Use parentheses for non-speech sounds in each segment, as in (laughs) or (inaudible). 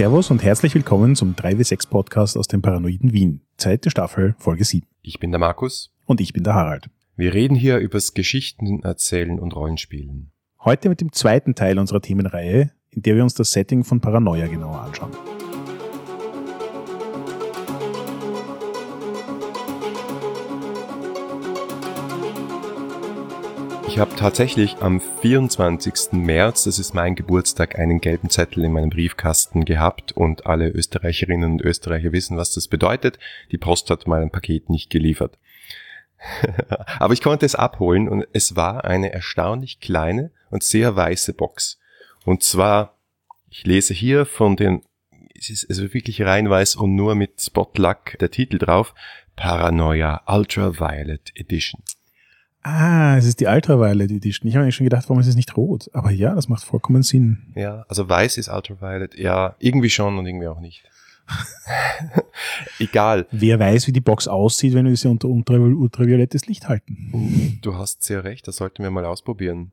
Servus und herzlich willkommen zum 3W6 Podcast aus dem Paranoiden Wien. Zweite Staffel, Folge 7. Ich bin der Markus. Und ich bin der Harald. Wir reden hier übers Geschichten erzählen und Rollenspielen. Heute mit dem zweiten Teil unserer Themenreihe, in der wir uns das Setting von Paranoia genauer anschauen. Tatsächlich am 24. März, das ist mein Geburtstag, einen gelben Zettel in meinem Briefkasten gehabt und alle Österreicherinnen und Österreicher wissen, was das bedeutet. Die Post hat mein Paket nicht geliefert. (laughs) Aber ich konnte es abholen und es war eine erstaunlich kleine und sehr weiße Box. Und zwar, ich lese hier von den, es ist also wirklich rein weiß und nur mit Spotluck der Titel drauf, Paranoia Ultraviolet Edition. Ah, es ist die Ultraviolet Edition. Ich habe eigentlich schon gedacht, warum ist es nicht rot? Aber ja, das macht vollkommen Sinn. Ja, also weiß ist Ultraviolet. Ja, irgendwie schon und irgendwie auch nicht. (laughs) Egal. Wer weiß, wie die Box aussieht, wenn wir sie unter ultraviolettes Licht halten. Du hast sehr recht, das sollten wir mal ausprobieren.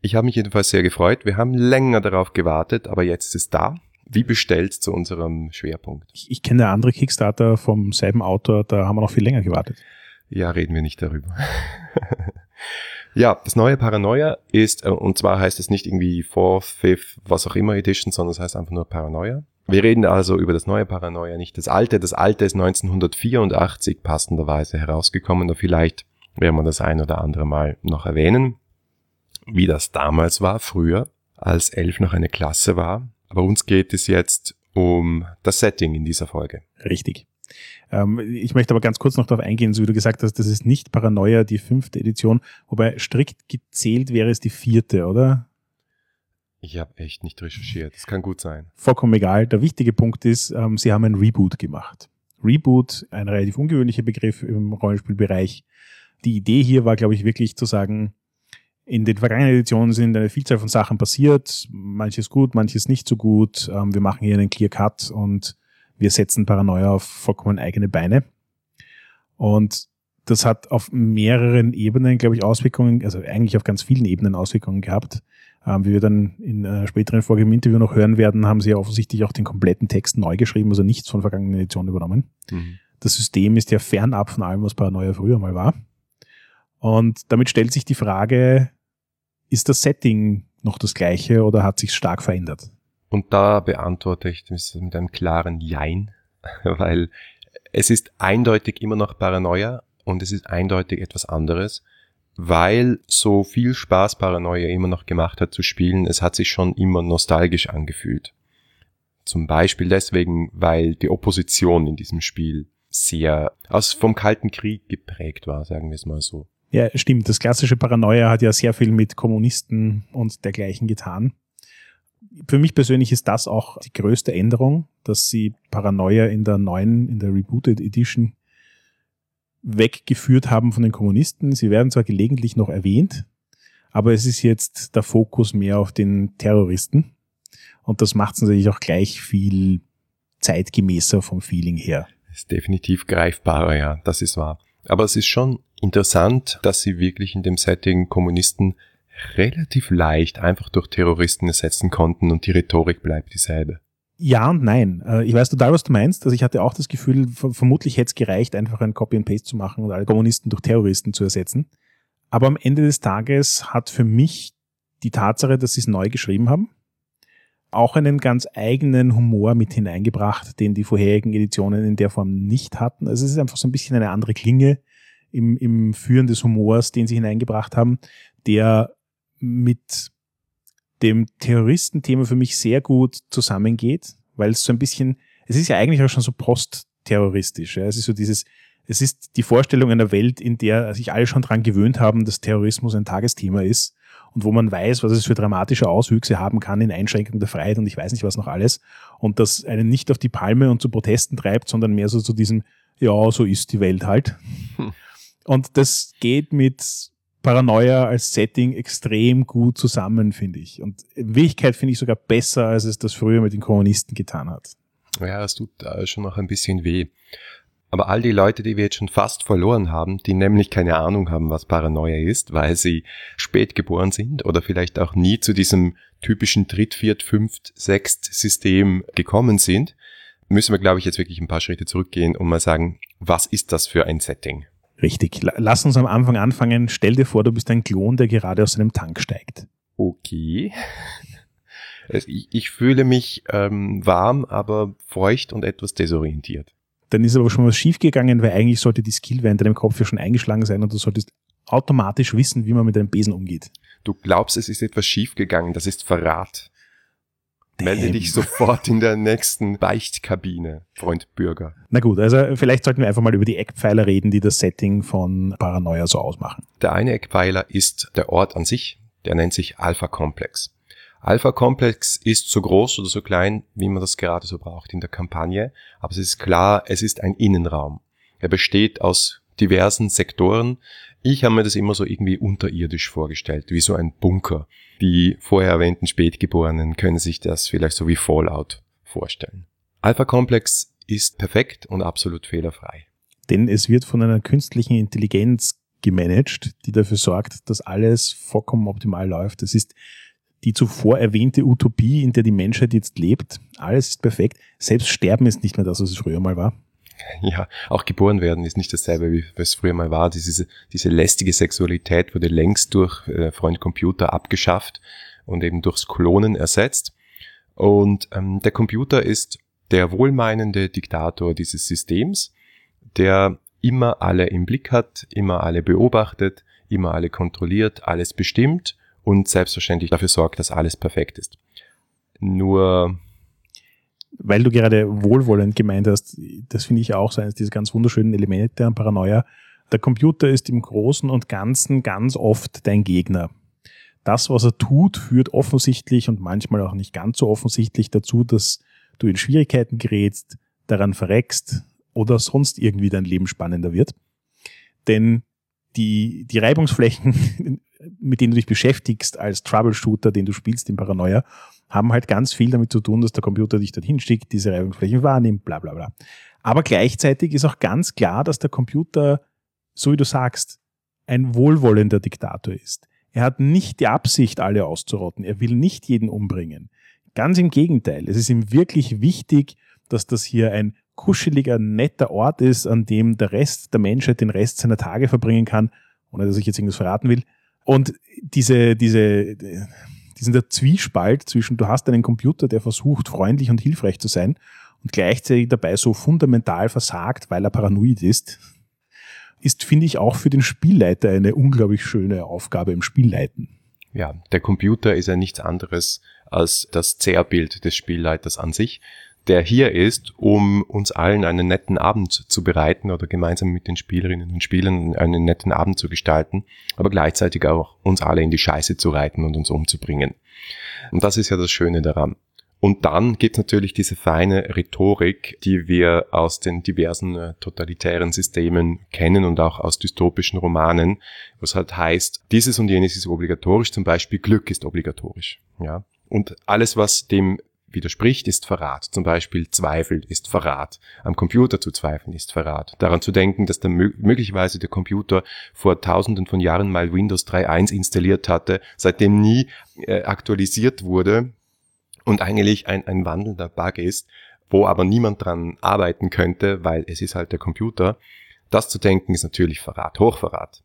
Ich habe mich jedenfalls sehr gefreut. Wir haben länger darauf gewartet, aber jetzt ist es da. Wie bestellt zu unserem Schwerpunkt. Ich, ich kenne andere Kickstarter vom selben Autor, da haben wir noch viel länger gewartet. Ja, reden wir nicht darüber. (laughs) ja, das neue Paranoia ist, äh, und zwar heißt es nicht irgendwie Fourth, Fifth, was auch immer Edition, sondern es heißt einfach nur Paranoia. Wir reden also über das neue Paranoia, nicht das alte. Das alte ist 1984 passenderweise herausgekommen, und vielleicht werden wir das ein oder andere Mal noch erwähnen, wie das damals war, früher, als Elf noch eine Klasse war. Aber uns geht es jetzt um das Setting in dieser Folge. Richtig. Ähm, ich möchte aber ganz kurz noch darauf eingehen, so wie du gesagt hast, das ist nicht Paranoia, die fünfte Edition, wobei strikt gezählt wäre es die vierte, oder? Ich habe echt nicht recherchiert. Das kann gut sein. Vollkommen egal. Der wichtige Punkt ist, ähm, sie haben ein Reboot gemacht. Reboot, ein relativ ungewöhnlicher Begriff im Rollenspielbereich. Die Idee hier war, glaube ich, wirklich zu sagen, in den vergangenen Editionen sind eine Vielzahl von Sachen passiert. Manches gut, manches nicht so gut. Ähm, wir machen hier einen Clear Cut und wir setzen Paranoia auf vollkommen eigene Beine. Und das hat auf mehreren Ebenen, glaube ich, Auswirkungen, also eigentlich auf ganz vielen Ebenen Auswirkungen gehabt. Ähm, wie wir dann in einer späteren Folge im Interview noch hören werden, haben sie ja offensichtlich auch den kompletten Text neu geschrieben, also nichts von vergangenen Editionen übernommen. Mhm. Das System ist ja fernab von allem, was Paranoia früher mal war. Und damit stellt sich die Frage, ist das Setting noch das gleiche oder hat sich stark verändert? Und da beantworte ich das mit einem klaren Jein, (laughs) weil es ist eindeutig immer noch Paranoia und es ist eindeutig etwas anderes, weil so viel Spaß Paranoia immer noch gemacht hat zu spielen, es hat sich schon immer nostalgisch angefühlt. Zum Beispiel deswegen, weil die Opposition in diesem Spiel sehr aus vom Kalten Krieg geprägt war, sagen wir es mal so. Ja, stimmt. Das klassische Paranoia hat ja sehr viel mit Kommunisten und dergleichen getan für mich persönlich ist das auch die größte Änderung, dass sie Paranoia in der neuen, in der Rebooted Edition weggeführt haben von den Kommunisten. Sie werden zwar gelegentlich noch erwähnt, aber es ist jetzt der Fokus mehr auf den Terroristen. Und das macht es natürlich auch gleich viel zeitgemäßer vom Feeling her. Ist definitiv greifbarer, ja, das ist wahr. Aber es ist schon interessant, dass sie wirklich in dem Setting Kommunisten relativ leicht einfach durch Terroristen ersetzen konnten und die Rhetorik bleibt dieselbe. Ja und nein. Äh, ich weiß total, was du meinst. Also ich hatte auch das Gefühl, vermutlich hätte es gereicht, einfach ein Copy and Paste zu machen und alle Kommunisten durch Terroristen zu ersetzen. Aber am Ende des Tages hat für mich die Tatsache, dass sie es neu geschrieben haben, auch einen ganz eigenen Humor mit hineingebracht, den die vorherigen Editionen in der Form nicht hatten. Also es ist einfach so ein bisschen eine andere Klinge im, im Führen des Humors, den sie hineingebracht haben, der mit dem Terroristenthema für mich sehr gut zusammengeht, weil es so ein bisschen, es ist ja eigentlich auch schon so postterroristisch. Ja. Es ist so dieses, es ist die Vorstellung einer Welt, in der sich alle schon dran gewöhnt haben, dass Terrorismus ein Tagesthema ist und wo man weiß, was es für dramatische Auswüchse haben kann in Einschränkung der Freiheit und ich weiß nicht was noch alles und das einen nicht auf die Palme und zu Protesten treibt, sondern mehr so zu diesem, ja, so ist die Welt halt. Hm. Und das geht mit Paranoia als Setting extrem gut zusammen, finde ich. Und in Wirklichkeit finde ich sogar besser, als es das früher mit den Kommunisten getan hat. Ja, es tut äh, schon noch ein bisschen weh. Aber all die Leute, die wir jetzt schon fast verloren haben, die nämlich keine Ahnung haben, was Paranoia ist, weil sie spät geboren sind oder vielleicht auch nie zu diesem typischen Dritt-, Viert-, Fünft-, Sechst-System gekommen sind, müssen wir, glaube ich, jetzt wirklich ein paar Schritte zurückgehen und mal sagen, was ist das für ein Setting? Richtig. Lass uns am Anfang anfangen. Stell dir vor, du bist ein Klon, der gerade aus einem Tank steigt. Okay. Ich, ich fühle mich ähm, warm, aber feucht und etwas desorientiert. Dann ist aber schon was schiefgegangen, weil eigentlich sollte die Skill während deinem Kopf ja schon eingeschlagen sein und du solltest automatisch wissen, wie man mit einem Besen umgeht. Du glaubst, es ist etwas schiefgegangen, das ist Verrat. Melde dich sofort in der nächsten Beichtkabine, Freund Bürger. Na gut, also vielleicht sollten wir einfach mal über die Eckpfeiler reden, die das Setting von Paranoia so ausmachen. Der eine Eckpfeiler ist der Ort an sich, der nennt sich Alpha-Komplex. Alpha-Komplex ist so groß oder so klein, wie man das gerade so braucht in der Kampagne, aber es ist klar, es ist ein Innenraum. Er besteht aus diversen Sektoren. Ich habe mir das immer so irgendwie unterirdisch vorgestellt, wie so ein Bunker. Die vorher erwähnten Spätgeborenen können sich das vielleicht so wie Fallout vorstellen. Alpha Complex ist perfekt und absolut fehlerfrei. Denn es wird von einer künstlichen Intelligenz gemanagt, die dafür sorgt, dass alles vollkommen optimal läuft. Das ist die zuvor erwähnte Utopie, in der die Menschheit jetzt lebt. Alles ist perfekt. Selbst Sterben ist nicht mehr das, was es früher mal war. (laughs) Ja, auch geboren werden ist nicht dasselbe, wie es früher mal war. Diese, diese lästige Sexualität wurde längst durch äh, Freund Computer abgeschafft und eben durchs Klonen ersetzt. Und ähm, der Computer ist der wohlmeinende Diktator dieses Systems, der immer alle im Blick hat, immer alle beobachtet, immer alle kontrolliert, alles bestimmt und selbstverständlich dafür sorgt, dass alles perfekt ist. Nur weil du gerade wohlwollend gemeint hast, das finde ich auch so eines dieser ganz wunderschönen Elemente an Paranoia. Der Computer ist im Großen und Ganzen ganz oft dein Gegner. Das, was er tut, führt offensichtlich und manchmal auch nicht ganz so offensichtlich dazu, dass du in Schwierigkeiten gerätst, daran verreckst oder sonst irgendwie dein Leben spannender wird. Denn die, die Reibungsflächen, (laughs) mit denen du dich beschäftigst als Troubleshooter, den du spielst in Paranoia, haben halt ganz viel damit zu tun, dass der Computer dich dorthin schickt, diese Reibungsflächen wahrnimmt, bla bla bla. Aber gleichzeitig ist auch ganz klar, dass der Computer, so wie du sagst, ein wohlwollender Diktator ist. Er hat nicht die Absicht, alle auszurotten. Er will nicht jeden umbringen. Ganz im Gegenteil. Es ist ihm wirklich wichtig, dass das hier ein kuscheliger, netter Ort ist, an dem der Rest der Menschheit den Rest seiner Tage verbringen kann, ohne dass ich jetzt irgendwas verraten will. Und diese, diese, diesen der Zwiespalt zwischen, du hast einen Computer, der versucht, freundlich und hilfreich zu sein und gleichzeitig dabei so fundamental versagt, weil er paranoid ist, ist, finde ich, auch für den Spielleiter eine unglaublich schöne Aufgabe im Spielleiten. Ja, der Computer ist ja nichts anderes als das Zerrbild des Spielleiters an sich der hier ist, um uns allen einen netten Abend zu bereiten oder gemeinsam mit den Spielerinnen und Spielern einen netten Abend zu gestalten, aber gleichzeitig auch uns alle in die Scheiße zu reiten und uns umzubringen. Und das ist ja das Schöne daran. Und dann gibt es natürlich diese feine Rhetorik, die wir aus den diversen äh, totalitären Systemen kennen und auch aus dystopischen Romanen, was halt heißt, dieses und jenes ist obligatorisch, zum Beispiel Glück ist obligatorisch. Ja? Und alles, was dem widerspricht, ist Verrat. Zum Beispiel Zweifel ist Verrat. Am Computer zu zweifeln ist Verrat. Daran zu denken, dass der, möglicherweise der Computer vor tausenden von Jahren mal Windows 3.1 installiert hatte, seitdem nie äh, aktualisiert wurde und eigentlich ein, ein wandelnder Bug ist, wo aber niemand dran arbeiten könnte, weil es ist halt der Computer. Das zu denken ist natürlich Verrat, Hochverrat.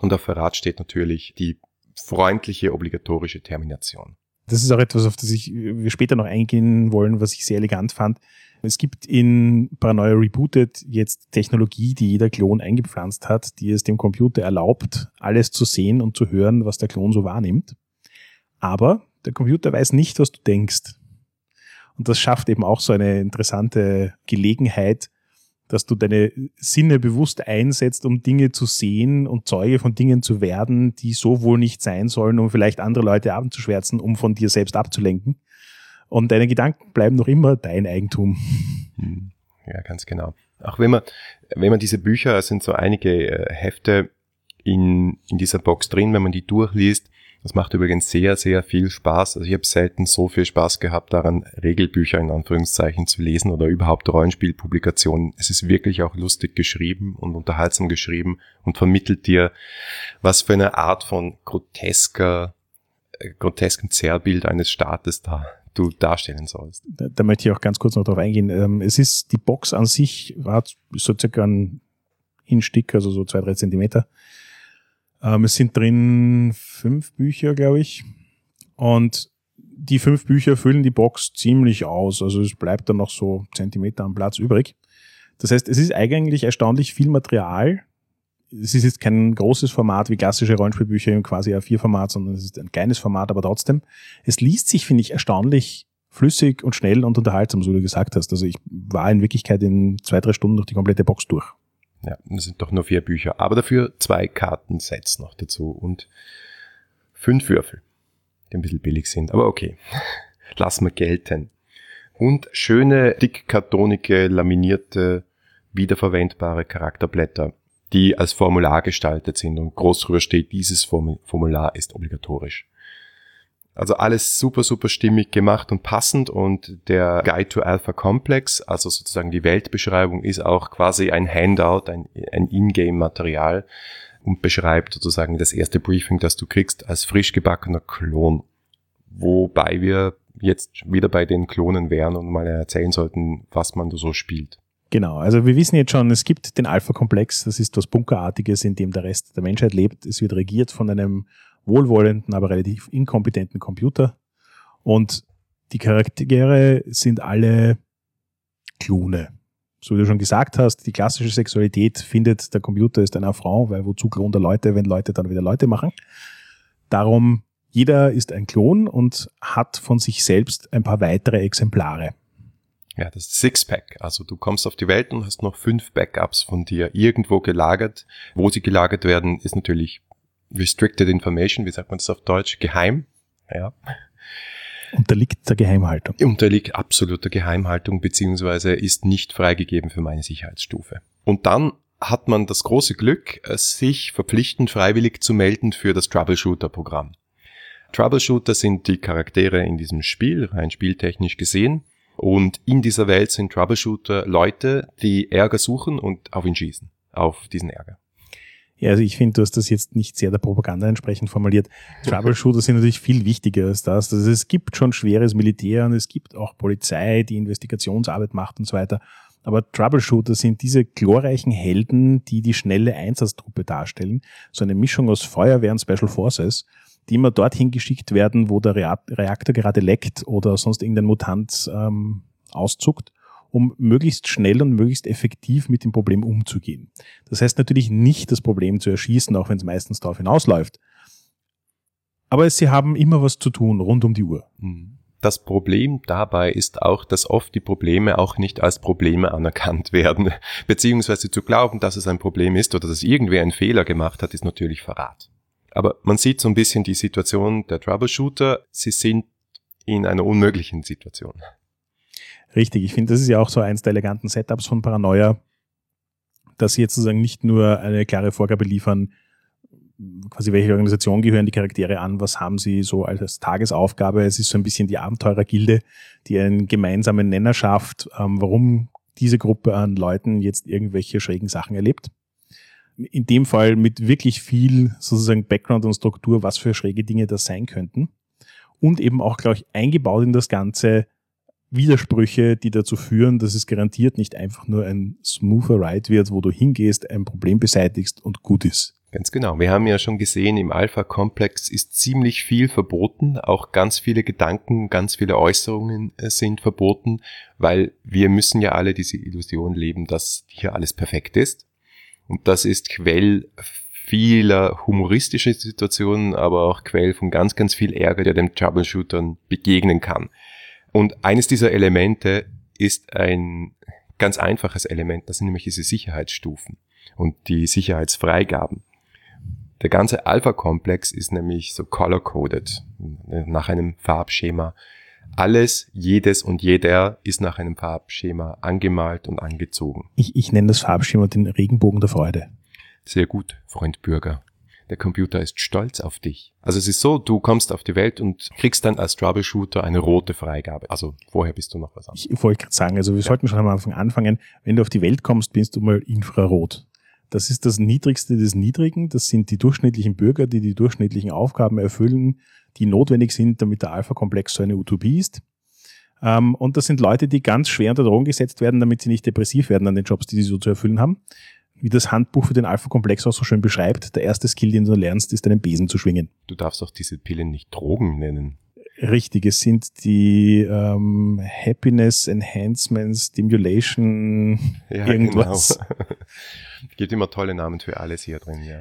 Und auf Verrat steht natürlich die freundliche obligatorische Termination das ist auch etwas, auf das ich, wir später noch eingehen wollen, was ich sehr elegant fand. Es gibt in Paranoia Rebooted jetzt Technologie, die jeder Klon eingepflanzt hat, die es dem Computer erlaubt, alles zu sehen und zu hören, was der Klon so wahrnimmt. Aber der Computer weiß nicht, was du denkst. Und das schafft eben auch so eine interessante Gelegenheit, dass du deine Sinne bewusst einsetzt, um Dinge zu sehen und Zeuge von Dingen zu werden, die so wohl nicht sein sollen, um vielleicht andere Leute abzuschwärzen, um von dir selbst abzulenken. Und deine Gedanken bleiben noch immer dein Eigentum. Hm. Ja, ganz genau. Auch wenn man, wenn man diese Bücher, es sind so einige äh, Hefte in, in dieser Box drin, wenn man die durchliest, Das macht übrigens sehr, sehr viel Spaß. Also ich habe selten so viel Spaß gehabt daran, Regelbücher in Anführungszeichen zu lesen oder überhaupt Rollenspielpublikationen. Es ist wirklich auch lustig geschrieben und unterhaltsam geschrieben und vermittelt dir, was für eine Art von grotesker, äh, grotesken Zerrbild eines Staates da du darstellen sollst. Da, da möchte ich auch ganz kurz noch darauf eingehen. Ähm, es ist, die Box an sich hat so circa ein Instick, also so zwei, drei Zentimeter ähm, es sind drin fünf Bücher, glaube ich. Und die fünf Bücher füllen die Box ziemlich aus. Also es bleibt dann noch so Zentimeter am Platz übrig. Das heißt, es ist eigentlich erstaunlich viel Material. Es ist jetzt kein großes Format wie klassische Rollenspielbücher im quasi A4-Format, sondern es ist ein kleines Format, aber trotzdem. Es liest sich, finde ich, erstaunlich flüssig und schnell und unterhaltsam, so wie du gesagt hast. Also ich war in Wirklichkeit in zwei, drei Stunden durch die komplette Box durch. Ja, das sind doch nur vier Bücher. Aber dafür zwei Kartensets noch dazu und fünf Würfel, die ein bisschen billig sind. Aber okay, (laughs) lass mal gelten. Und schöne, dickkartonige, laminierte, wiederverwendbare Charakterblätter, die als Formular gestaltet sind und groß drüber steht, dieses Formular ist obligatorisch. Also alles super, super stimmig gemacht und passend und der Guide to Alpha Complex, also sozusagen die Weltbeschreibung, ist auch quasi ein Handout, ein, ein Ingame-Material und beschreibt sozusagen das erste Briefing, das du kriegst als frisch gebackener Klon. Wobei wir jetzt wieder bei den Klonen wären und mal erzählen sollten, was man so spielt. Genau, also wir wissen jetzt schon, es gibt den Alpha-Komplex, das ist was Bunkerartiges, in dem der Rest der Menschheit lebt. Es wird regiert von einem wohlwollenden, aber relativ inkompetenten Computer. Und die Charaktere sind alle Klone. So wie du schon gesagt hast, die klassische Sexualität findet, der Computer ist eine Frau, weil wozu Klon der Leute, wenn Leute dann wieder Leute machen. Darum, jeder ist ein Klon und hat von sich selbst ein paar weitere Exemplare. Ja, das Sixpack. Also du kommst auf die Welt und hast noch fünf Backups von dir irgendwo gelagert. Wo sie gelagert werden, ist natürlich Restricted Information, wie sagt man das auf Deutsch? Geheim. Ja. Unterliegt der Geheimhaltung. Unterliegt absoluter Geheimhaltung, beziehungsweise ist nicht freigegeben für meine Sicherheitsstufe. Und dann hat man das große Glück, sich verpflichtend freiwillig zu melden für das Troubleshooter-Programm. Troubleshooter sind die Charaktere in diesem Spiel, rein spieltechnisch gesehen. Und in dieser Welt sind Troubleshooter Leute, die Ärger suchen und auf ihn schießen, auf diesen Ärger. Ja, also ich finde, du hast das jetzt nicht sehr der Propaganda entsprechend formuliert. Troubleshooter sind natürlich viel wichtiger als das. Also es gibt schon schweres Militär und es gibt auch Polizei, die Investigationsarbeit macht und so weiter. Aber Troubleshooter sind diese glorreichen Helden, die die schnelle Einsatztruppe darstellen. So eine Mischung aus Feuerwehr und Special Forces, die immer dorthin geschickt werden, wo der Reaktor gerade leckt oder sonst irgendein Mutant ähm, auszuckt um möglichst schnell und möglichst effektiv mit dem Problem umzugehen. Das heißt natürlich nicht das Problem zu erschießen, auch wenn es meistens darauf hinausläuft. Aber sie haben immer was zu tun rund um die Uhr. Mhm. Das Problem dabei ist auch, dass oft die Probleme auch nicht als Probleme anerkannt (laughs) werden. Beziehungsweise zu glauben, dass es ein Problem ist oder dass irgendwer einen Fehler gemacht hat, ist natürlich Verrat. Aber man sieht so ein bisschen die Situation der Troubleshooter. Sie sind in einer unmöglichen Situation. Richtig, ich finde, das ist ja auch so eins der eleganten Setups von Paranoia, dass sie jetzt sozusagen nicht nur eine klare Vorgabe liefern, quasi welche Organisation gehören die Charaktere an, was haben sie so als Tagesaufgabe. Es ist so ein bisschen die Abenteurergilde, die einen gemeinsamen Nenner schafft, ähm, warum diese Gruppe an Leuten jetzt irgendwelche schrägen Sachen erlebt. In dem Fall mit wirklich viel sozusagen Background und Struktur, was für schräge Dinge das sein könnten. Und eben auch, glaube ich, eingebaut in das Ganze Widersprüche, die dazu führen, dass es garantiert nicht einfach nur ein smoother Ride wird, wo du hingehst, ein Problem beseitigst und gut ist. Ganz genau. Wir haben ja schon gesehen, im Alpha-Komplex ist ziemlich viel verboten. Auch ganz viele Gedanken, ganz viele Äußerungen äh, sind verboten, weil wir müssen ja alle diese Illusion leben, dass hier alles perfekt ist. Und das ist Quell vieler humoristischer Situationen, aber auch Quell von ganz, ganz viel Ärger, der dem Troubleshootern begegnen kann. Und eines dieser Elemente ist ein ganz einfaches Element, das sind nämlich diese Sicherheitsstufen und die Sicherheitsfreigaben. Der ganze Alpha-Komplex ist nämlich so color-coded, nach einem Farbschema. Alles, jedes und jeder ist nach einem Farbschema angemalt und angezogen. Ich, ich nenne das Farbschema den Regenbogen der Freude. Sehr gut, Freund Bürger. Der Computer ist stolz auf dich. Also es ist so, du kommst auf die Welt und kriegst dann als Troubleshooter eine rote Freigabe. Also vorher bist du noch was anderes. Ich wollte gerade sagen, also wir sollten schon am Anfang anfangen, wenn du auf die Welt kommst, bist du mal Infrarot. Das ist das Niedrigste des Niedrigen. Das sind die durchschnittlichen Bürger, die die durchschnittlichen Aufgaben erfüllen, die notwendig sind, damit der Alpha-Komplex so eine Utopie ist. Ähm, und das sind Leute, die ganz schwer unter Drogen gesetzt werden, damit sie nicht depressiv werden an den Jobs, die sie so zu erfüllen haben. Wie das Handbuch für den Alpha-Komplex auch so schön beschreibt, der erste Skill, den du lernst, ist einen Besen zu schwingen. Du darfst auch diese Pillen nicht Drogen nennen. Richtig, es sind die ähm, Happiness Enhancement Stimulation (laughs) ja, irgendwas. Genau. (laughs) Gibt immer tolle Namen für alles hier drin, ja.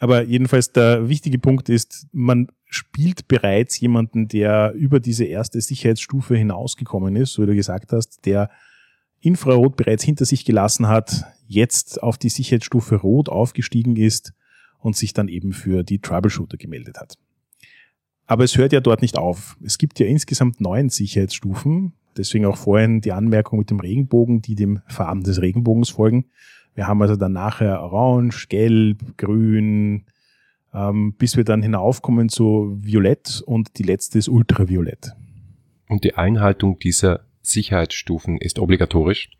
Aber jedenfalls der wichtige Punkt ist, man spielt bereits jemanden, der über diese erste Sicherheitsstufe hinausgekommen ist, so wie du gesagt hast, der Infrarot bereits hinter sich gelassen hat, jetzt auf die Sicherheitsstufe Rot aufgestiegen ist und sich dann eben für die Troubleshooter gemeldet hat. Aber es hört ja dort nicht auf. Es gibt ja insgesamt neun Sicherheitsstufen. Deswegen auch vorhin die Anmerkung mit dem Regenbogen, die dem Farben des Regenbogens folgen. Wir haben also dann nachher Orange, Gelb, Grün, ähm, bis wir dann hinaufkommen zu Violett und die letzte ist Ultraviolett. Und die Einhaltung dieser Sicherheitsstufen ist obligatorisch.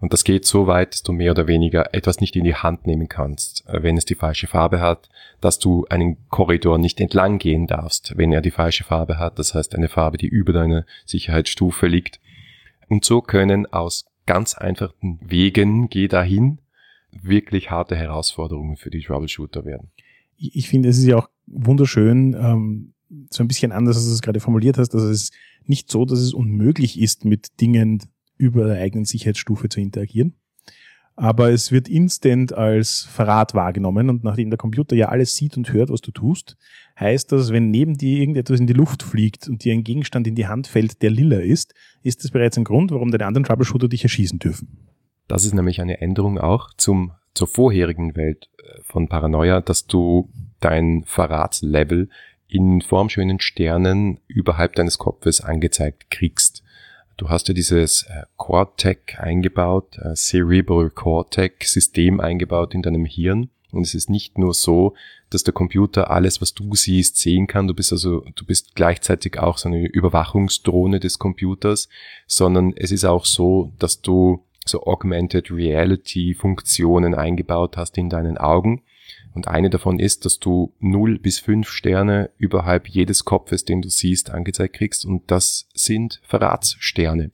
Und das geht so weit, dass du mehr oder weniger etwas nicht in die Hand nehmen kannst, äh, wenn es die falsche Farbe hat, dass du einen Korridor nicht entlang gehen darfst, wenn er die falsche Farbe hat, das heißt eine Farbe, die über deiner Sicherheitsstufe liegt. Und so können aus ganz einfachen Wegen, geh dahin, wirklich harte Herausforderungen für die Troubleshooter werden. Ich, finde, es ist ja auch wunderschön, ähm, so ein bisschen anders, als du es gerade formuliert hast, dass es nicht so, dass es unmöglich ist, mit Dingen über der eigenen Sicherheitsstufe zu interagieren. Aber es wird instant als Verrat wahrgenommen und nachdem der Computer ja alles sieht und hört, was du tust, heißt das, wenn neben dir irgendetwas in die Luft fliegt und dir ein Gegenstand in die Hand fällt, der lila ist, ist das bereits ein Grund, warum deine anderen Troubleshooter dich erschießen dürfen. Das ist nämlich eine Änderung auch zum, zur vorherigen Welt äh, von Paranoia, dass du dein Verratslevel in formschönen Sternen überhalb deines Kopfes angezeigt kriegst. Du hast ja dieses äh, Cortec eingebaut, äh, Cerebral Cortex System eingebaut in deinem Hirn. Und es ist nicht nur so, dass der Computer alles, was du siehst, sehen kann. Du bist also, du bist gleichzeitig auch so eine Überwachungsdrohne des Computers, sondern es ist auch so, dass du so Augmented Reality Funktionen eingebaut hast in deinen Augen. Und eine davon ist, dass du 0 bis 5 Sterne überhalb jedes Kopfes, den du siehst, angezeigt kriegst. Und das sind Verratssterne.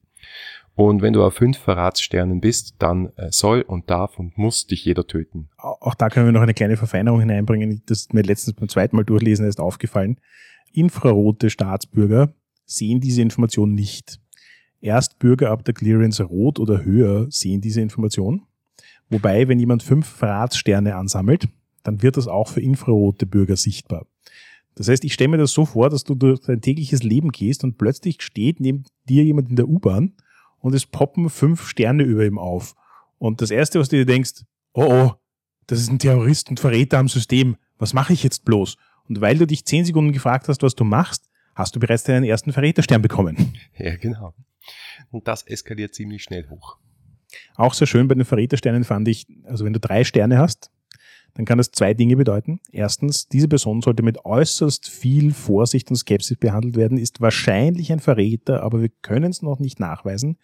Und wenn du auf 5 Verratssternen bist, dann äh, soll und darf und muss dich jeder töten. Auch da können wir noch eine kleine Verfeinerung hineinbringen. Das ist mir letztens beim zweiten Mal durchlesen erst aufgefallen. Infrarote Staatsbürger sehen diese Information nicht. Erst Bürger ab der Clearance rot oder höher sehen diese Information. Wobei, wenn jemand fünf Verratssterne ansammelt, dann wird das auch für infrarote Bürger sichtbar. Das heißt, ich stelle mir das so vor, dass du durch dein tägliches Leben gehst und plötzlich steht neben dir jemand in der U-Bahn und es poppen fünf Sterne über ihm auf. Und das Erste, was du dir denkst, oh oh, das ist ein Terrorist und Verräter am System. Was mache ich jetzt bloß? Und weil du dich zehn Sekunden gefragt hast, was du machst, hast du bereits deinen ersten Verräterstern bekommen. (laughs) Ja, genau. Und das eskaliert ziemlich schnell hoch. Auch sehr schön bei den Verrätersternen fand ich, also wenn du drei Sterne hast, dann kann das zwei Dinge bedeuten. Erstens, diese Person sollte mit äußerst viel Vorsicht und Skepsis behandelt werden, ist wahrscheinlich ein Verräter, aber wir können es noch nicht nachweisen.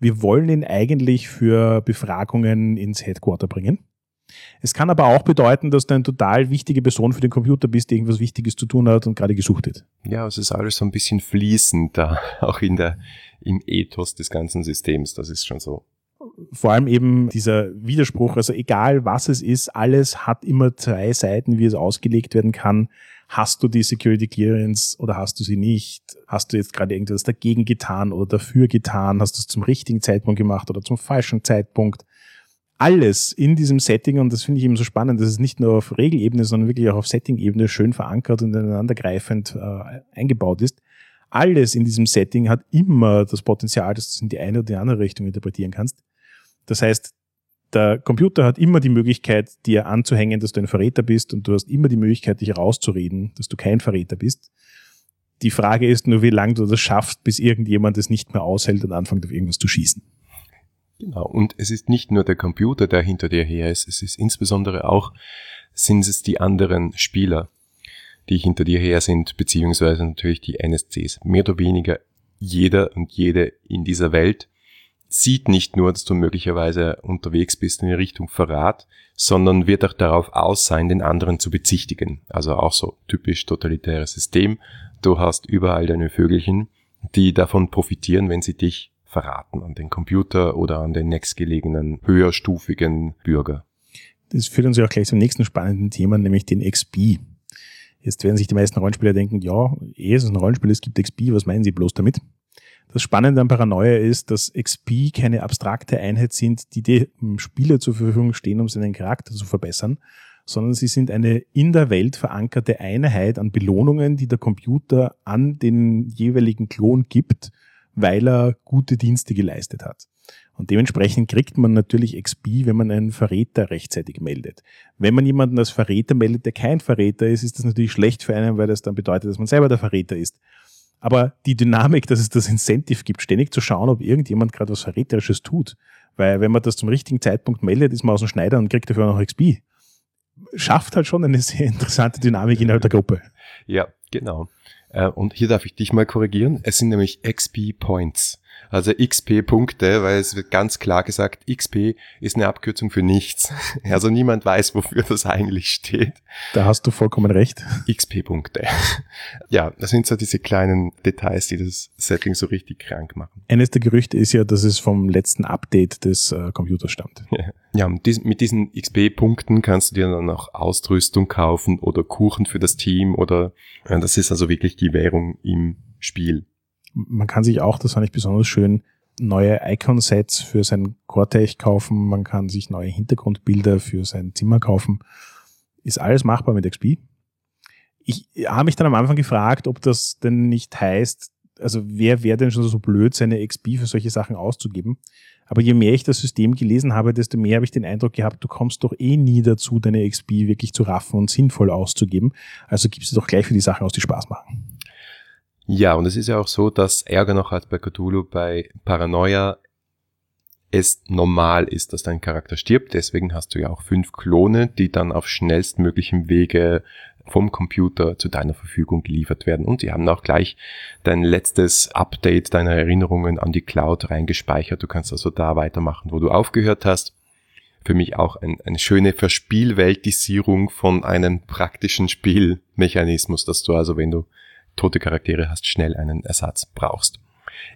Wir wollen ihn eigentlich für Befragungen ins Headquarter bringen. Es kann aber auch bedeuten, dass du eine total wichtige Person für den Computer bist, die irgendwas Wichtiges zu tun hat und gerade gesucht wird. Ja, es ist alles so ein bisschen fließend da, (laughs) auch in der, im Ethos des ganzen Systems. Das ist schon so vor allem eben dieser Widerspruch, also egal was es ist, alles hat immer zwei Seiten, wie es ausgelegt werden kann. Hast du die Security Clearance oder hast du sie nicht? Hast du jetzt gerade irgendwas dagegen getan oder dafür getan? Hast du es zum richtigen Zeitpunkt gemacht oder zum falschen Zeitpunkt? Alles in diesem Setting, und das finde ich eben so spannend, dass es nicht nur auf Regelebene, sondern wirklich auch auf Setting-Ebene schön verankert und ineinandergreifend äh, eingebaut ist. Alles in diesem Setting hat immer das Potenzial, dass du es in die eine oder die andere Richtung interpretieren kannst. Das heißt, der Computer hat immer die Möglichkeit, dir anzuhängen, dass du ein Verräter bist und du hast immer die Möglichkeit, dich rauszureden, dass du kein Verräter bist. Die Frage ist nur, wie lange du das schaffst, bis irgendjemand es nicht mehr aushält und anfängt, auf irgendwas zu schießen. Genau. Und es ist nicht nur der Computer, der hinter dir her ist. Es ist insbesondere auch, sind es die anderen Spieler, die hinter dir her sind, beziehungsweise natürlich die NSCs. Mehr oder weniger jeder und jede in dieser Welt sieht nicht nur, dass du möglicherweise unterwegs bist in Richtung Verrat, sondern wird auch darauf aus sein, den anderen zu bezichtigen. Also auch so typisch totalitäres System. Du hast überall deine Vögelchen, die davon profitieren, wenn sie dich verraten an den Computer oder an den nächstgelegenen höherstufigen Bürger. Das führt uns ja auch gleich zum nächsten spannenden Thema, nämlich den XP. Jetzt werden sich die meisten Rollenspieler denken, ja, eh ist es ein Rollenspiel, es gibt XP, was meinen sie bloß damit? Das Spannende an Paranoia ist, dass XP keine abstrakte Einheit sind, die dem Spieler zur Verfügung stehen, um seinen Charakter zu verbessern, sondern sie sind eine in der Welt verankerte Einheit an Belohnungen, die der Computer an den jeweiligen Klon gibt, weil er gute Dienste geleistet hat. Und dementsprechend kriegt man natürlich XP, wenn man einen Verräter rechtzeitig meldet. Wenn man jemanden als Verräter meldet, der kein Verräter ist, ist das natürlich schlecht für einen, weil das dann bedeutet, dass man selber der Verräter ist. Aber die Dynamik, dass es das Incentive gibt, ständig zu schauen, ob irgendjemand gerade was Verräterisches tut. Weil wenn man das zum richtigen Zeitpunkt meldet, ist man aus dem Schneider und kriegt dafür noch XP. Schafft halt schon eine sehr interessante Dynamik innerhalb der Gruppe. Ja, genau. Äh, und hier darf ich dich mal korrigieren. Es sind nämlich XP Points also XP-Punkte, weil es wird ganz klar gesagt, XP ist eine Abkürzung für nichts. (laughs) Also niemand weiß, wofür das eigentlich steht. Da hast du vollkommen recht. XP-Punkte. Ja, das sind so diese kleinen Details, die das Setting so richtig krank machen. Eines der Gerüchte ist ja, dass es vom letzten Update des äh, Computers stammt. Ja, ja mit diesen, mit diesen XP-Punkten kannst du dir dann auch Ausrüstung kaufen oder Kuchen für das Team oder ja, das ist also wirklich die Währung im Spiel. Man kann sich auch, das fand ich besonders schön, neue Icon-Sets für sein Cortech kaufen. Man kann sich neue Hintergrundbilder für sein Zimmer kaufen. Ist alles machbar mit XP. Ich habe mich dann am Anfang gefragt, ob das denn nicht heißt, also wer wäre denn schon so blöd, seine XP für solche Sachen auszugeben? Aber je mehr ich das System gelesen habe, desto mehr habe ich den Eindruck gehabt, du kommst doch eh nie dazu, deine XP wirklich zu raffen und sinnvoll auszugeben. Also gibst du doch gleich für die Sachen aus, die Spaß machen. Ja, und es ist ja auch so, dass Ärger noch als bei Cthulhu bei Paranoia es normal ist, dass dein Charakter stirbt. Deswegen hast du ja auch fünf Klone, die dann auf schnellstmöglichem Wege vom Computer zu deiner Verfügung geliefert werden. Und sie haben auch gleich dein letztes Update deiner Erinnerungen an die Cloud reingespeichert. Du kannst also da weitermachen, wo du aufgehört hast. Für mich auch ein, eine schöne Verspielweltisierung von einem praktischen Spielmechanismus, dass du also, wenn du tote Charaktere hast, schnell einen Ersatz brauchst.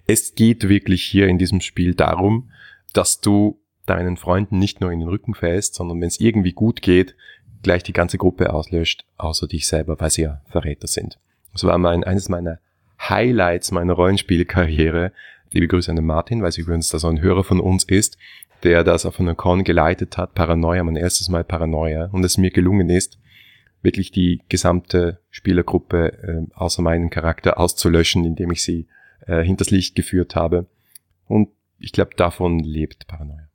Es geht wirklich hier in diesem Spiel darum, dass du deinen Freunden nicht nur in den Rücken fällst, sondern wenn es irgendwie gut geht, gleich die ganze Gruppe auslöscht, außer dich selber, weil sie ja Verräter sind. Das war mein, eines meiner Highlights meiner Rollenspielkarriere. Liebe Grüße an den Martin, weil sie übrigens da so ein Hörer von uns ist, der das auf einer Con geleitet hat, Paranoia, mein erstes Mal Paranoia, und es mir gelungen ist, wirklich die gesamte Spielergruppe äh, außer meinen Charakter auszulöschen, indem ich sie äh, hinters Licht geführt habe. Und ich glaube, davon lebt Paranoia.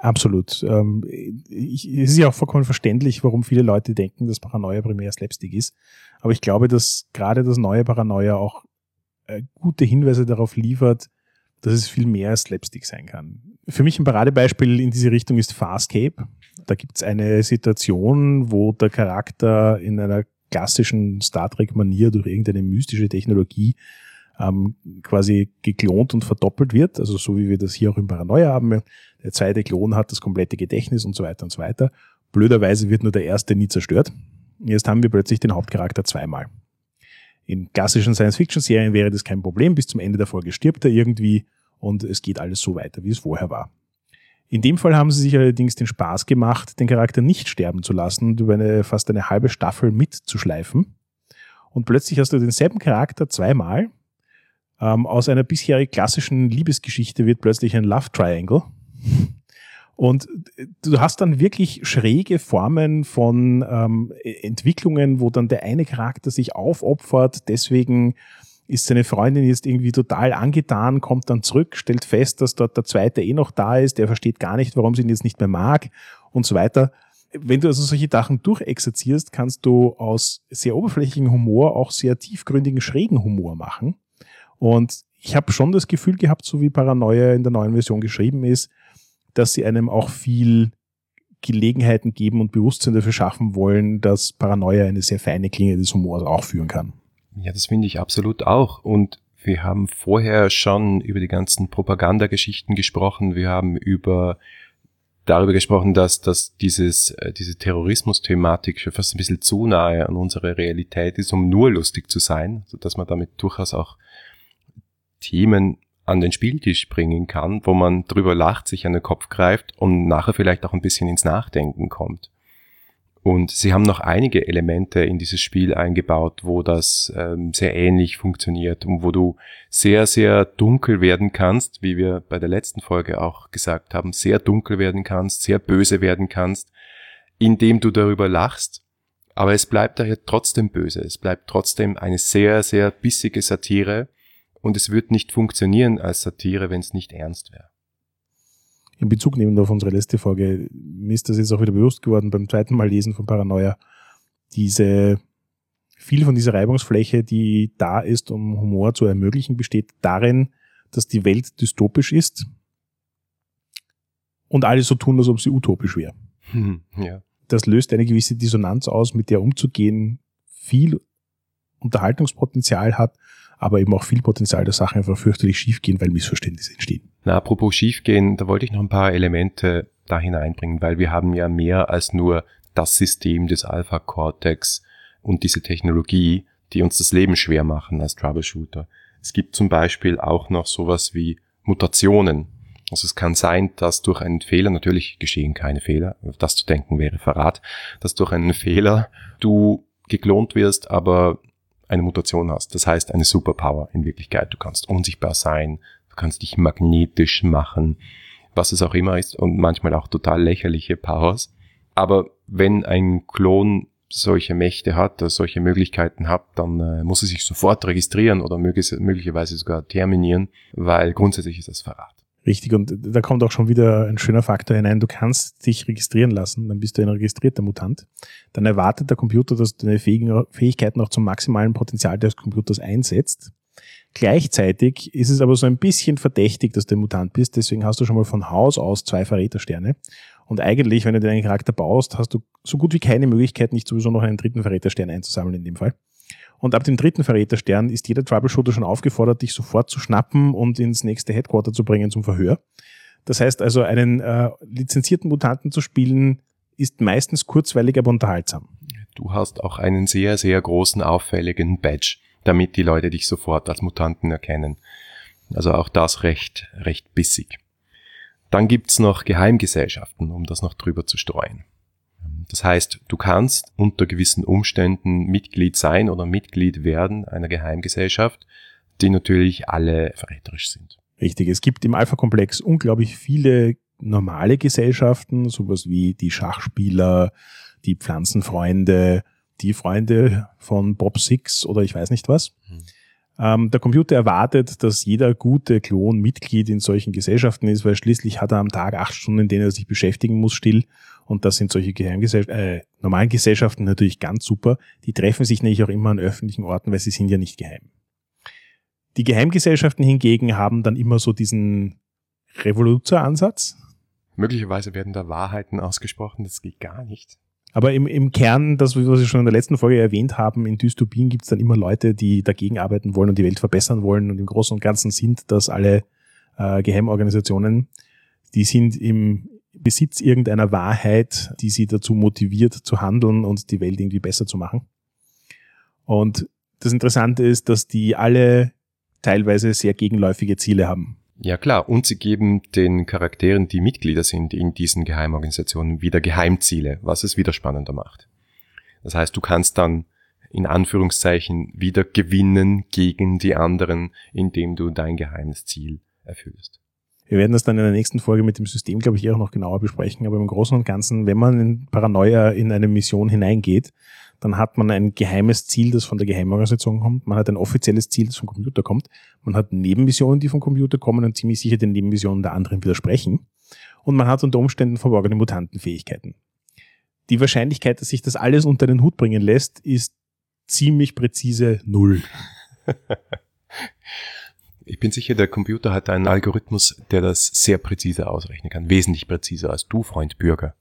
Absolut. Ähm, ich, es ist ja auch vollkommen verständlich, warum viele Leute denken, dass Paranoia primär Slapstick ist. Aber ich glaube, dass gerade das neue Paranoia auch äh, gute Hinweise darauf liefert, dass es viel mehr Slapstick sein kann. Für mich ein Paradebeispiel in diese Richtung ist Farscape. Da gibt es eine Situation, wo der Charakter in einer klassischen Star Trek-Manier durch irgendeine mystische Technologie ähm, quasi geklont und verdoppelt wird, also so wie wir das hier auch im Paranoia haben. Der zweite Klon hat das komplette Gedächtnis und so weiter und so weiter. Blöderweise wird nur der erste nie zerstört. Jetzt haben wir plötzlich den Hauptcharakter zweimal. In klassischen Science-Fiction-Serien wäre das kein Problem. Bis zum Ende der Folge stirbt er irgendwie und es geht alles so weiter, wie es vorher war. In dem Fall haben sie sich allerdings den Spaß gemacht, den Charakter nicht sterben zu lassen und über eine, fast eine halbe Staffel mitzuschleifen. Und plötzlich hast du denselben Charakter zweimal. Ähm, aus einer bisherig klassischen Liebesgeschichte wird plötzlich ein Love Triangle. Und du hast dann wirklich schräge Formen von ähm, Entwicklungen, wo dann der eine Charakter sich aufopfert, deswegen ist seine Freundin jetzt irgendwie total angetan, kommt dann zurück, stellt fest, dass dort der zweite eh noch da ist, der versteht gar nicht, warum sie ihn jetzt nicht mehr mag und so weiter. Wenn du also solche Sachen durchexerzierst, kannst du aus sehr oberflächlichen Humor auch sehr tiefgründigen, schrägen Humor machen. Und ich habe schon das Gefühl gehabt, so wie Paranoia in der neuen Version geschrieben ist, dass sie einem auch viel Gelegenheiten geben und Bewusstsein dafür schaffen wollen, dass Paranoia eine sehr feine Klinge des Humors auch führen kann. Ja, das finde ich absolut auch. Und wir haben vorher schon über die ganzen Propagandageschichten gesprochen. Wir haben über darüber gesprochen, dass, dass dieses, äh, diese Terrorismus-Thematik schon fast ein bisschen zu nahe an unsere Realität ist, um nur lustig zu sein, so dass man damit durchaus auch Themen an den Spieltisch bringen kann, wo man drüber lacht, sich an den Kopf greift und nachher vielleicht auch ein bisschen ins Nachdenken kommt. Und sie haben noch einige Elemente in dieses Spiel eingebaut, wo das ähm, sehr ähnlich funktioniert und wo du sehr, sehr dunkel werden kannst, wie wir bei der letzten Folge auch gesagt haben, sehr dunkel werden kannst, sehr böse werden kannst, indem du darüber lachst. Aber es bleibt daher trotzdem böse. Es bleibt trotzdem eine sehr, sehr bissige Satire und es wird nicht funktionieren als Satire, wenn es nicht ernst wäre in Bezug nehmen auf unsere letzte Folge, mir ist das jetzt auch wieder bewusst geworden beim zweiten Mal lesen von Paranoia, diese, viel von dieser Reibungsfläche, die da ist, um Humor zu ermöglichen, besteht darin, dass die Welt dystopisch ist und alle so tun, als ob sie utopisch wäre. Hm, ja. Das löst eine gewisse Dissonanz aus, mit der umzugehen viel Unterhaltungspotenzial hat, aber eben auch viel Potenzial, dass Sachen einfach fürchterlich schiefgehen, weil Missverständnisse entstehen. Na, apropos schiefgehen, da wollte ich noch ein paar Elemente da hineinbringen, weil wir haben ja mehr als nur das System des Alpha Cortex und diese Technologie, die uns das Leben schwer machen als Troubleshooter. Es gibt zum Beispiel auch noch sowas wie Mutationen. Also es kann sein, dass durch einen Fehler, natürlich geschehen keine Fehler, das zu denken wäre Verrat, dass durch einen Fehler du geklont wirst, aber eine Mutation hast. Das heißt eine Superpower in Wirklichkeit. Du kannst unsichtbar sein, du kannst dich magnetisch machen, was es auch immer ist und manchmal auch total lächerliche Powers. Aber wenn ein Klon solche Mächte hat, solche Möglichkeiten hat, dann äh, muss er sich sofort registrieren oder möglicherweise sogar terminieren, weil grundsätzlich ist das Verrat. Richtig, und da kommt auch schon wieder ein schöner Faktor hinein. Du kannst dich registrieren lassen, dann bist du ein registrierter Mutant. Dann erwartet der Computer, dass du deine Fähigkeiten auch zum maximalen Potenzial des Computers einsetzt. Gleichzeitig ist es aber so ein bisschen verdächtig, dass du ein Mutant bist, deswegen hast du schon mal von Haus aus zwei Verrätersterne. Und eigentlich, wenn du deinen Charakter baust, hast du so gut wie keine Möglichkeit, nicht sowieso noch einen dritten Verräterstern einzusammeln in dem Fall. Und ab dem dritten Verräterstern ist jeder Troubleshooter schon aufgefordert, dich sofort zu schnappen und ins nächste Headquarter zu bringen zum Verhör. Das heißt also, einen äh, lizenzierten Mutanten zu spielen, ist meistens kurzweilig, aber unterhaltsam. Du hast auch einen sehr, sehr großen, auffälligen Badge, damit die Leute dich sofort als Mutanten erkennen. Also auch das recht, recht bissig. Dann gibt's noch Geheimgesellschaften, um das noch drüber zu streuen. Das heißt, du kannst unter gewissen Umständen Mitglied sein oder Mitglied werden einer Geheimgesellschaft, die natürlich alle verräterisch sind. Richtig, es gibt im Alpha-Komplex unglaublich viele normale Gesellschaften, sowas wie die Schachspieler, die Pflanzenfreunde, die Freunde von Bob Six oder ich weiß nicht was. Hm. Ähm, der Computer erwartet, dass jeder gute Klon Mitglied in solchen Gesellschaften ist, weil schließlich hat er am Tag acht Stunden, in denen er sich beschäftigen muss, still. Und das sind solche Geheimgesellschaften, äh, normalen Gesellschaften natürlich ganz super. Die treffen sich nämlich auch immer an öffentlichen Orten, weil sie sind ja nicht geheim. Die Geheimgesellschaften hingegen haben dann immer so diesen Revoluzeransatz. Möglicherweise werden da Wahrheiten ausgesprochen, das geht gar nicht. Aber im, im Kern, das, was wir schon in der letzten Folge erwähnt haben, in Dystopien gibt es dann immer Leute, die dagegen arbeiten wollen und die Welt verbessern wollen. Und im Großen und Ganzen sind das alle äh, Geheimorganisationen, die sind im Besitz irgendeiner Wahrheit, die sie dazu motiviert zu handeln und die Welt irgendwie besser zu machen. Und das Interessante ist, dass die alle teilweise sehr gegenläufige Ziele haben. Ja klar, und sie geben den Charakteren, die Mitglieder sind in diesen Geheimorganisationen, wieder Geheimziele, was es wieder spannender macht. Das heißt, du kannst dann in Anführungszeichen wieder gewinnen gegen die anderen, indem du dein geheimes Ziel erfüllst. Wir werden das dann in der nächsten Folge mit dem System, glaube ich, eher noch genauer besprechen. Aber im Großen und Ganzen, wenn man in Paranoia in eine Mission hineingeht, dann hat man ein geheimes Ziel, das von der Geheimorganisation kommt. Man hat ein offizielles Ziel, das vom Computer kommt. Man hat Nebenmissionen, die vom Computer kommen und ziemlich sicher den Nebenmissionen der anderen widersprechen. Und man hat unter Umständen verborgene Mutantenfähigkeiten. Die Wahrscheinlichkeit, dass sich das alles unter den Hut bringen lässt, ist ziemlich präzise null. (laughs) Ich bin sicher, der Computer hat einen Algorithmus, der das sehr präzise ausrechnen kann. Wesentlich präziser als du, Freund Bürger.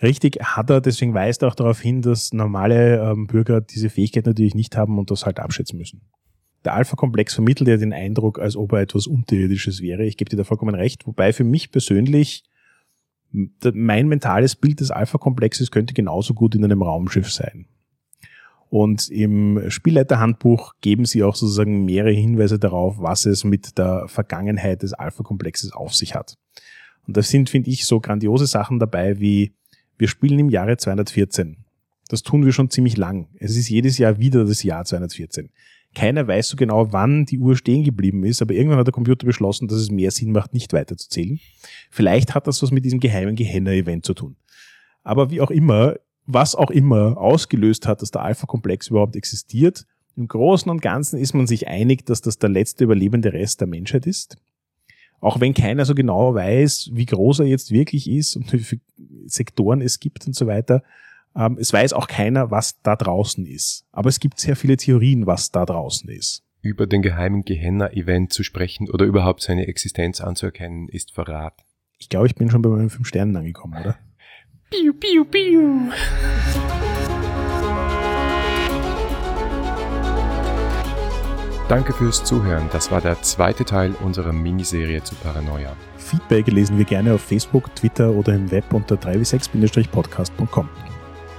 Richtig, hat er, deswegen weist er auch darauf hin, dass normale ähm, Bürger diese Fähigkeit natürlich nicht haben und das halt abschätzen müssen. Der Alpha-Komplex vermittelt ja den Eindruck, als ob er etwas Unterirdisches wäre. Ich gebe dir da vollkommen recht, wobei für mich persönlich mein mentales Bild des Alpha-Komplexes könnte genauso gut in einem Raumschiff sein. Und im Spielleiterhandbuch geben sie auch sozusagen mehrere Hinweise darauf, was es mit der Vergangenheit des Alpha-Komplexes auf sich hat. Und da sind, finde ich, so grandiose Sachen dabei wie, wir spielen im Jahre 214. Das tun wir schon ziemlich lang. Es ist jedes Jahr wieder das Jahr 214. Keiner weiß so genau, wann die Uhr stehen geblieben ist, aber irgendwann hat der Computer beschlossen, dass es mehr Sinn macht, nicht weiterzuzählen. Vielleicht hat das was mit diesem geheimen Gehenna-Event zu tun. Aber wie auch immer, was auch immer ausgelöst hat, dass der Alpha-Komplex überhaupt existiert. Im Großen und Ganzen ist man sich einig, dass das der letzte überlebende Rest der Menschheit ist. Auch wenn keiner so genau weiß, wie groß er jetzt wirklich ist und wie viele Sektoren es gibt und so weiter. Ähm, es weiß auch keiner, was da draußen ist. Aber es gibt sehr viele Theorien, was da draußen ist. Über den geheimen Gehenna-Event zu sprechen oder überhaupt seine Existenz anzuerkennen, ist Verrat. Ich glaube, ich bin schon bei meinen fünf Sternen angekommen, oder? Piu, piu, piu. Danke fürs Zuhören. Das war der zweite Teil unserer Miniserie zu Paranoia. Feedback lesen wir gerne auf Facebook, Twitter oder im Web unter 3w6-podcast.com.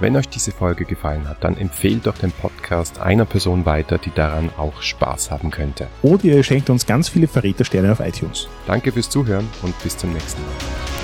Wenn euch diese Folge gefallen hat, dann empfehlt doch den Podcast einer Person weiter, die daran auch Spaß haben könnte. Oder ihr schenkt uns ganz viele Verrätersterne auf iTunes. Danke fürs Zuhören und bis zum nächsten Mal.